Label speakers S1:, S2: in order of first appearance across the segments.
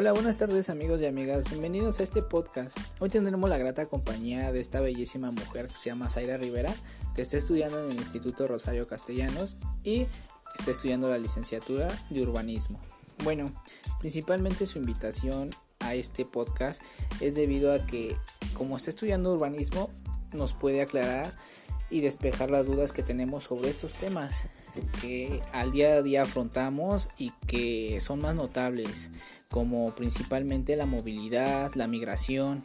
S1: Hola, buenas tardes amigos y amigas, bienvenidos a este podcast. Hoy tendremos la grata compañía de esta bellísima mujer que se llama Zaira Rivera, que está estudiando en el Instituto Rosario Castellanos y está estudiando la licenciatura de urbanismo. Bueno, principalmente su invitación a este podcast es debido a que como está estudiando urbanismo nos puede aclarar y despejar las dudas que tenemos sobre estos temas que al día a día afrontamos y que son más notables, como principalmente la movilidad, la migración,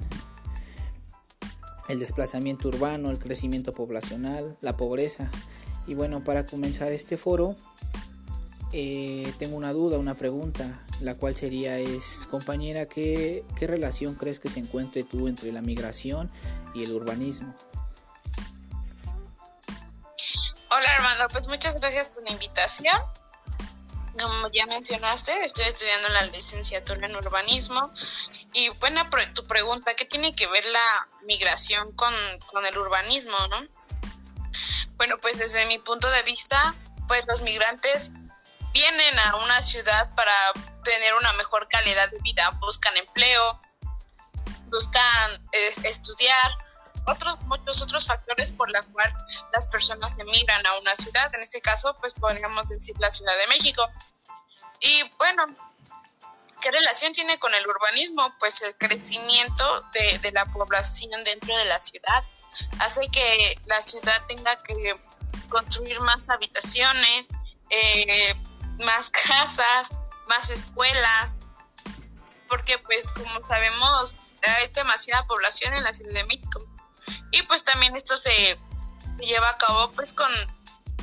S1: el desplazamiento urbano, el crecimiento poblacional, la pobreza. Y bueno, para comenzar este foro, eh, tengo una duda, una pregunta, la cual sería es, compañera, ¿qué, ¿qué relación crees que se encuentre tú entre la migración y el urbanismo?
S2: Hola Armando, pues muchas gracias por la invitación. Como ya mencionaste, estoy estudiando la licenciatura en urbanismo y buena tu pregunta, ¿qué tiene que ver la migración con, con el urbanismo, no? Bueno, pues desde mi punto de vista, pues los migrantes vienen a una ciudad para tener una mejor calidad de vida, buscan empleo, buscan eh, estudiar, otros muchos otros factores por la cual las personas emigran a una ciudad, en este caso pues podríamos decir la Ciudad de México. Y bueno, ¿qué relación tiene con el urbanismo? Pues el crecimiento de, de la población dentro de la ciudad hace que la ciudad tenga que construir más habitaciones, eh, más casas, más escuelas, porque pues como sabemos hay demasiada población en la Ciudad de México y pues también esto se, se lleva a cabo pues con,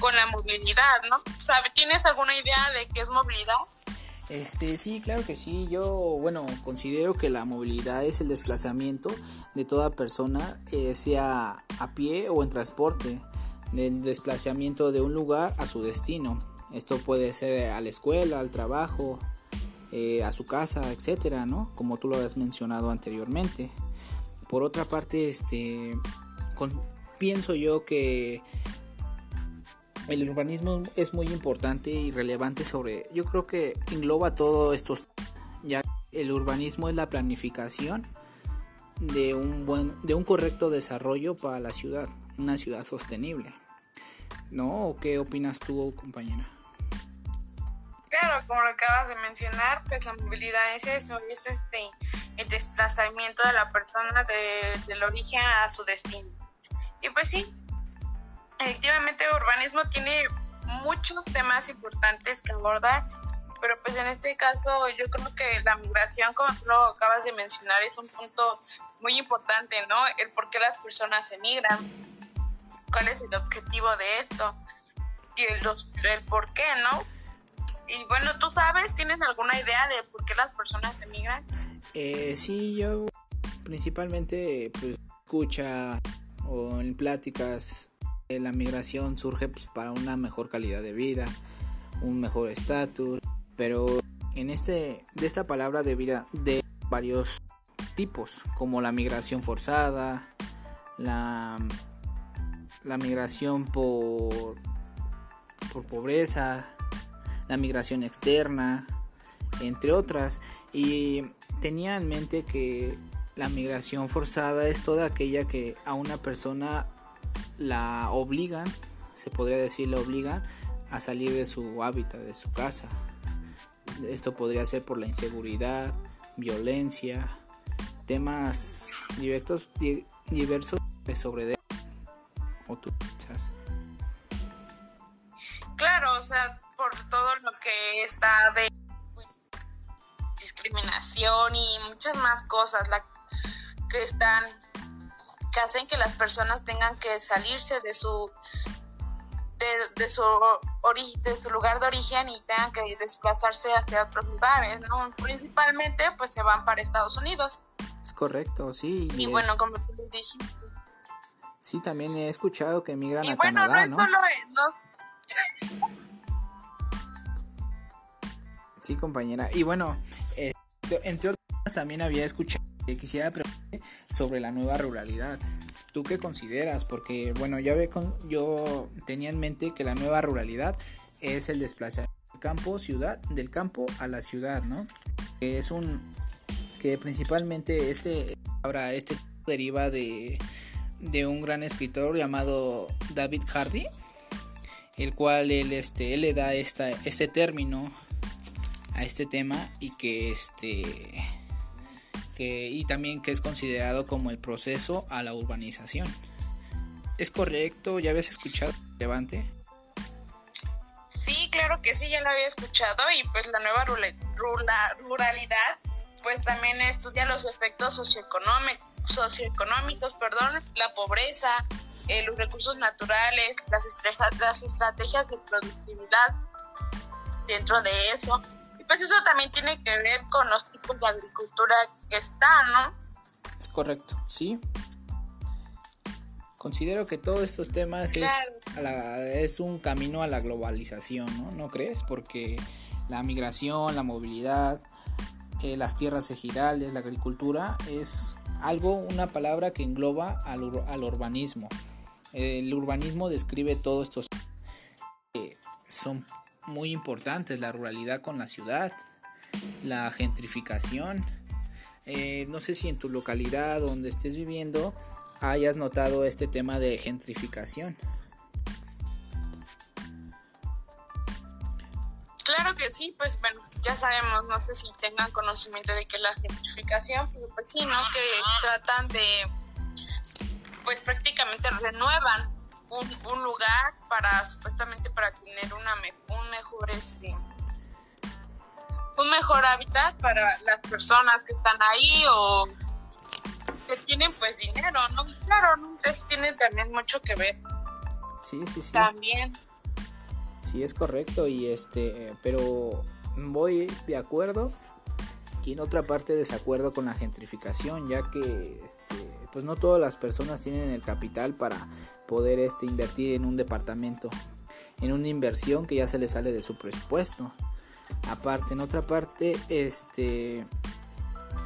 S2: con la movilidad, ¿no? ¿Sabe, ¿Tienes alguna idea de qué es movilidad?
S1: Este, sí, claro que sí. Yo, bueno, considero que la movilidad es el desplazamiento de toda persona, eh, sea a pie o en transporte, del desplazamiento de un lugar a su destino. Esto puede ser a la escuela, al trabajo, eh, a su casa, etcétera, ¿no? Como tú lo has mencionado anteriormente. Por otra parte, este, pienso yo que el urbanismo es muy importante y relevante sobre, yo creo que engloba todo estos, ya el urbanismo es la planificación de un buen, de un correcto desarrollo para la ciudad, una ciudad sostenible. ¿No? ¿O qué opinas tú, compañera?
S2: Claro, como lo acabas de mencionar, pues la movilidad es eso, es este el desplazamiento de la persona del origen a su destino. Y pues sí, efectivamente urbanismo tiene muchos temas importantes que abordar, pero pues en este caso yo creo que la migración, como tú lo acabas de mencionar, es un punto muy importante, ¿no? El por qué las personas emigran, cuál es el objetivo de esto y el, el por qué, ¿no? Y bueno, ¿tú sabes, tienes alguna idea de por qué las personas emigran?
S1: Eh, sí, yo principalmente pues escucha o en pláticas eh, la migración surge pues, para una mejor calidad de vida, un mejor estatus, pero en este de esta palabra de vida de varios tipos, como la migración forzada, la la migración por por pobreza, la migración externa, entre otras. Y tenía en mente que la migración forzada es toda aquella que a una persona la obligan, se podría decir la obligan a salir de su hábitat, de su casa. Esto podría ser por la inseguridad, violencia, temas diversos, diversos sobre
S2: o tú Claro, o sea, por todo lo que está de discriminación y muchas más cosas la, que están que hacen que las personas tengan que salirse de su de, su de su lugar de origen y tengan que desplazarse hacia otros lugares, ¿no? Principalmente pues se van para Estados Unidos.
S1: Es correcto, sí.
S2: Y, bueno, como tú dijiste.
S1: Sí, también he escuchado que emigran a bueno, Canadá, no es solo Sí, compañera. Y bueno, entre otras también había escuchado que quisiera preguntar sobre la nueva ruralidad. ¿Tú qué consideras? Porque bueno, ya ve con, yo tenía en mente que la nueva ruralidad es el desplazamiento del campo ciudad, del campo a la ciudad, ¿no? Es un que principalmente este ahora este deriva de, de un gran escritor llamado David Hardy, el cual él este él le da esta, este término a este tema y que este y también que es considerado como el proceso a la urbanización. ¿Es correcto? ¿Ya habías escuchado Levante?
S2: Sí, claro que sí, ya lo había escuchado y pues la nueva ruralidad pues también estudia los efectos socioeconómicos, socioeconómicos perdón, la pobreza, eh, los recursos naturales, las, las estrategias de productividad dentro de eso. Pues eso también tiene que ver con los tipos de agricultura que están, ¿no?
S1: Es correcto, sí. Considero que todos estos temas es, es un camino a la globalización, ¿no? ¿No crees? Porque la migración, la movilidad, eh, las tierras ejidales, la agricultura, es algo, una palabra que engloba al, urbanismo. El urbanismo describe todos estos que son muy importantes, la ruralidad con la ciudad, la gentrificación. Eh, no sé si en tu localidad donde estés viviendo hayas notado este tema de gentrificación.
S2: Claro que sí, pues bueno, ya sabemos, no sé si tengan conocimiento de que la gentrificación, pero pues sí, ¿no? Que tratan de, pues prácticamente renuevan un, lugar para, supuestamente para tener una, un mejor, este, un mejor hábitat para las personas que están ahí o que tienen pues dinero, ¿no? claro, ¿no? Entonces tiene también mucho que ver.
S1: Sí, sí, sí.
S2: También.
S1: Sí, es correcto y este, pero voy de acuerdo y en otra parte desacuerdo con la gentrificación, ya que este, pues no todas las personas tienen el capital para poder este, invertir en un departamento, en una inversión que ya se les sale de su presupuesto. Aparte, en otra parte, este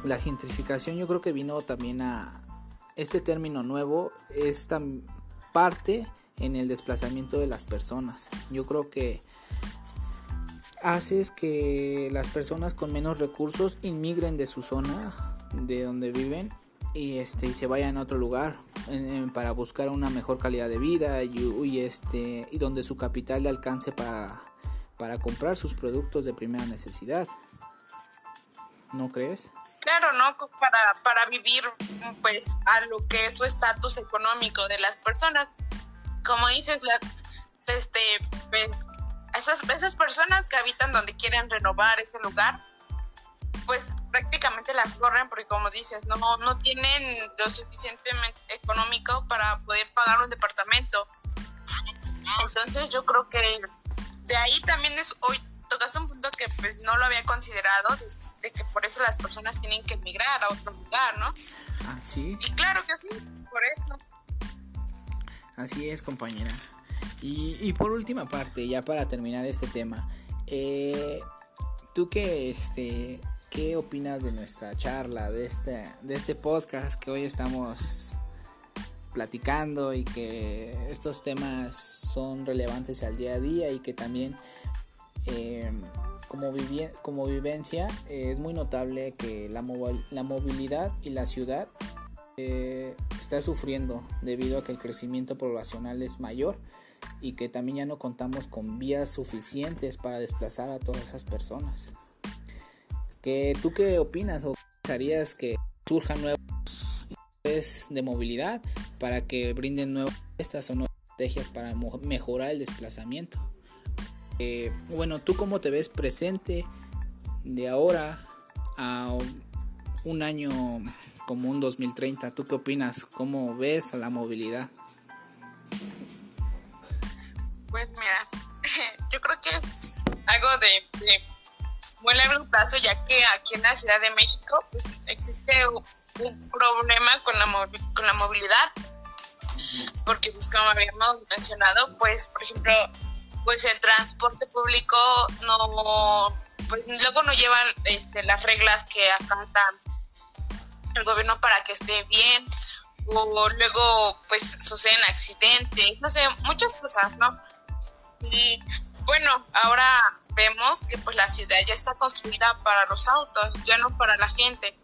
S1: la gentrificación yo creo que vino también a este término nuevo es parte en el desplazamiento de las personas. Yo creo que haces que las personas con menos recursos inmigren de su zona, de donde viven, y este y se vayan a otro lugar para buscar una mejor calidad de vida y, este y donde su capital le alcance para, para comprar sus productos de primera necesidad. ¿No crees?
S2: claro, ¿no? Para, para vivir pues a lo que es su estatus económico de las personas. Como dices, la, este, pues, esas, esas personas que habitan donde quieren renovar ese lugar, pues prácticamente las corren porque como dices, no, no tienen lo suficientemente económico para poder pagar un departamento. Entonces yo creo que de ahí también es, hoy tocaste un punto que pues no lo había considerado, que por eso las personas tienen que emigrar a otro lugar, ¿no?
S1: Así.
S2: Y claro que sí, por eso.
S1: Así es, compañera. Y, por última parte, ya para terminar este tema, eh, ¿tú qué, este, qué opinas de nuestra charla, de este, de este podcast que hoy estamos platicando y que estos temas son relevantes al día a día y que también eh, como, vivencia eh, es muy notable que la, la movilidad y la ciudad eh, está sufriendo debido a que el crecimiento poblacional es mayor y que también ya no contamos con vías suficientes para desplazar a todas esas personas. ¿Qué, ¿Tú qué opinas o pensarías que surjan nuevos de movilidad para que brinden nuevas estas o nuevas estrategias para mejorar el desplazamiento? Eh, bueno, ¿tú cómo te ves presente de ahora a un año como un 2030? ¿Tú qué opinas? ¿Cómo ves a la movilidad?
S2: Pues mira, yo creo que es algo de, de muy largo plazo, ya que aquí en la Ciudad de México pues, existe un, problema con la, con la movilidad, porque pues como habíamos mencionado, pues por ejemplo pues el transporte público no, pues luego no llevan este, las reglas que acata el gobierno para que esté bien, o luego pues suceden accidentes, no sé, muchas cosas, ¿no? Y bueno, ahora vemos que pues la ciudad ya está construida para los autos, ya no para la gente.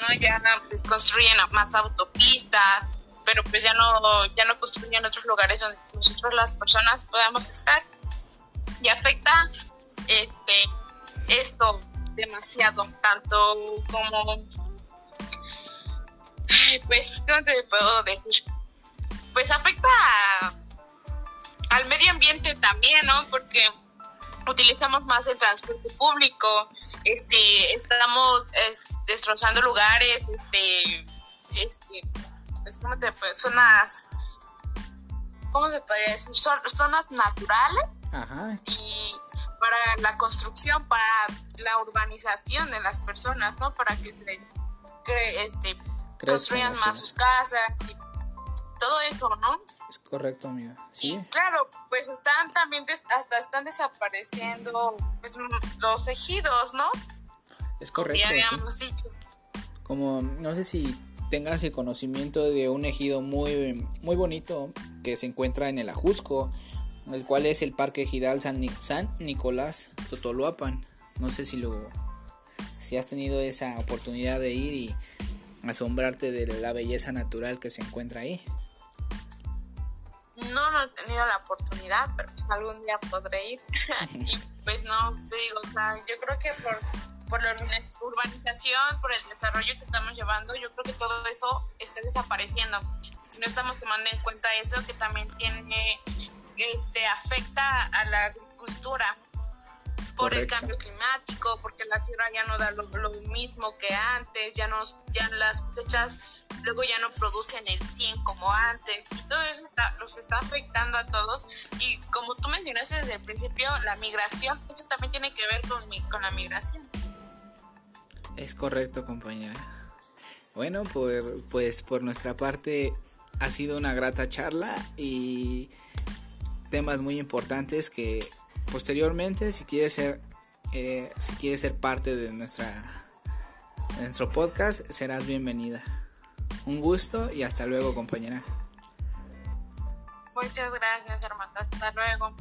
S2: ¿no? Ya pues, construyen más autopistas, pero pues ya no, ya no construyen otros lugares donde nosotros las personas podamos estar. Y afecta este esto demasiado, tanto como pues, ¿cómo te puedo decir? Pues afecta al medio ambiente también, ¿no? Porque utilizamos más el transporte público, este, estamos destrozando lugares, este, este, ¿cómo te? Zonas, ¿cómo se podría decir? Son, zonas naturales
S1: Ajá.
S2: y para la construcción, para la urbanización de las personas, ¿no? Para que se este, construyan más sus casas y todo eso, ¿no?
S1: Es correcto, amiga.
S2: Sí. Y claro, pues están también, hasta están desapareciendo pues, los ejidos, ¿no?
S1: Es correcto.
S2: Ya habíamos dicho.
S1: Como, no sé si tengas el conocimiento de un ejido muy, muy bonito que se encuentra en el Ajusco, el cual es el Parque Ejidal San, San Nicolás Totoluapan. No sé si lo si has tenido esa oportunidad de ir y asombrarte de la belleza natural que se encuentra ahí.
S2: No, no he tenido la oportunidad, pero pues algún día podré ir. y pues no, te digo, o sea, yo creo que por, por la urbanización, por el desarrollo que estamos llevando, yo creo que todo eso está desapareciendo. No estamos tomando en cuenta eso que también tiene, este, afecta a la agricultura por el cambio climático, porque la tierra ya no da lo, mismo que antes, ya, nos, ya las cosechas luego ya no producen el 100 como antes, y todo eso está, los está afectando a todos. Y como tú mencionaste desde el principio, la migración, eso también tiene que ver con, con la migración.
S1: Es correcto, compañera. Bueno, por, pues por nuestra parte ha sido una grata charla y temas muy importantes que posteriormente si quieres ser eh, si quieres ser parte de nuestra nuestro podcast serás bienvenida. Un gusto y hasta luego compañera.
S2: Muchas gracias hermano hasta luego